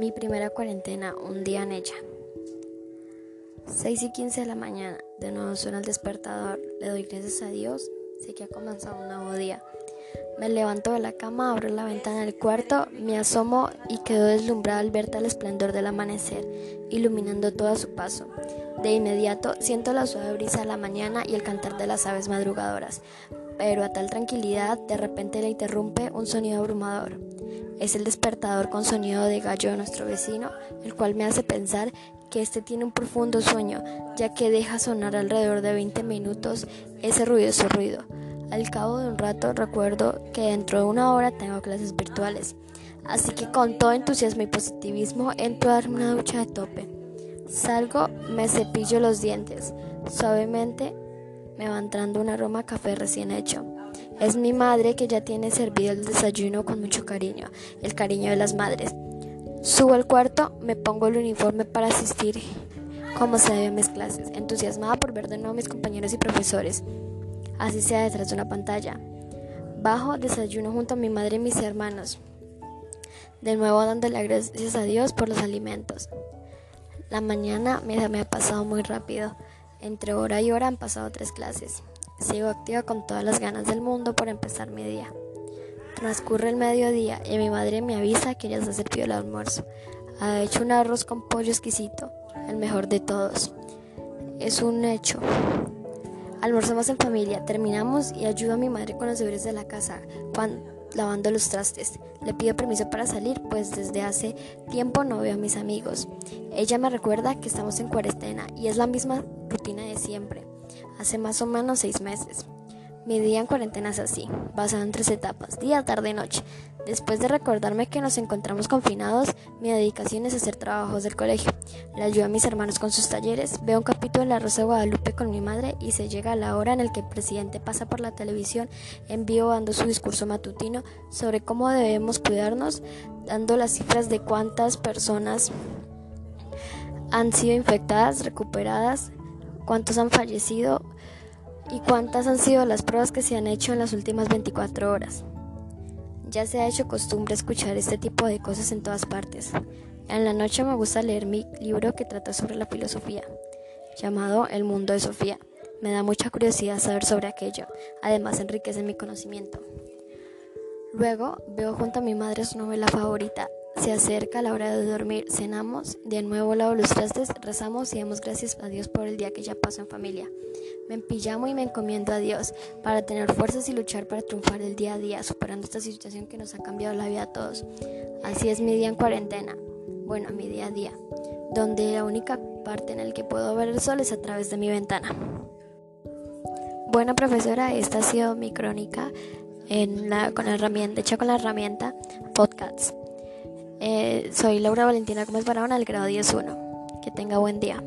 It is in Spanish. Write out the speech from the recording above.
Mi primera cuarentena, un día en ella. 6 y 15 de la mañana, de nuevo suena el despertador. Le doy gracias a Dios, sé que ha comenzado un nuevo día. Me levanto de la cama, abro la ventana del cuarto, me asomo y quedo deslumbrada al ver tal esplendor del amanecer, iluminando todo a su paso. De inmediato siento la suave brisa de la mañana y el cantar de las aves madrugadoras, pero a tal tranquilidad de repente le interrumpe un sonido abrumador. Es el despertador con sonido de gallo de nuestro vecino, el cual me hace pensar que este tiene un profundo sueño, ya que deja sonar alrededor de 20 minutos ese ruidoso ruido. Al cabo de un rato recuerdo que dentro de una hora tengo clases virtuales, así que con todo entusiasmo y positivismo entro a darme una ducha de tope. Salgo, me cepillo los dientes, suavemente me va entrando un aroma café recién hecho. Es mi madre que ya tiene servido el desayuno con mucho cariño, el cariño de las madres. Subo al cuarto, me pongo el uniforme para asistir como se debe a mis clases, entusiasmada por ver de nuevo a mis compañeros y profesores, así sea detrás de una pantalla. Bajo, desayuno junto a mi madre y mis hermanos, de nuevo dándole gracias a Dios por los alimentos. La mañana me, me ha pasado muy rápido, entre hora y hora han pasado tres clases. Sigo activa con todas las ganas del mundo por empezar mi día. Transcurre el mediodía y mi madre me avisa que ya se ha servido el almuerzo. Ha hecho un arroz con pollo exquisito, el mejor de todos. Es un hecho. Almorzamos en familia, terminamos y ayudo a mi madre con los deberes de la casa, lavando los trastes. Le pido permiso para salir, pues desde hace tiempo no veo a mis amigos. Ella me recuerda que estamos en cuarentena y es la misma rutina de siempre hace más o menos seis meses. Mi día en cuarentena es así, basado en tres etapas, día, tarde y noche. Después de recordarme que nos encontramos confinados, mi dedicación es hacer trabajos del colegio. Le ayudo a mis hermanos con sus talleres, veo un capítulo de La Rosa de Guadalupe con mi madre y se llega la hora en la que el presidente pasa por la televisión en vivo dando su discurso matutino sobre cómo debemos cuidarnos, dando las cifras de cuántas personas han sido infectadas, recuperadas cuántos han fallecido y cuántas han sido las pruebas que se han hecho en las últimas 24 horas. Ya se ha hecho costumbre escuchar este tipo de cosas en todas partes. En la noche me gusta leer mi libro que trata sobre la filosofía, llamado El mundo de Sofía. Me da mucha curiosidad saber sobre aquello, además enriquece mi conocimiento. Luego veo junto a mi madre su novela favorita, se acerca la hora de dormir, cenamos, de nuevo lavo los trastes, rezamos y damos gracias a Dios por el día que ya pasó en familia. Me empillamo y me encomiendo a Dios para tener fuerzas y luchar para triunfar el día a día, superando esta situación que nos ha cambiado la vida a todos. Así es mi día en cuarentena, bueno, mi día a día, donde la única parte en la que puedo ver el sol es a través de mi ventana. Bueno, profesora, esta ha sido mi crónica en la, con la herramienta, hecha con la herramienta Podcasts. Eh, soy Laura Valentina Gómez Barahona, del grado 10.1. Que tenga buen día.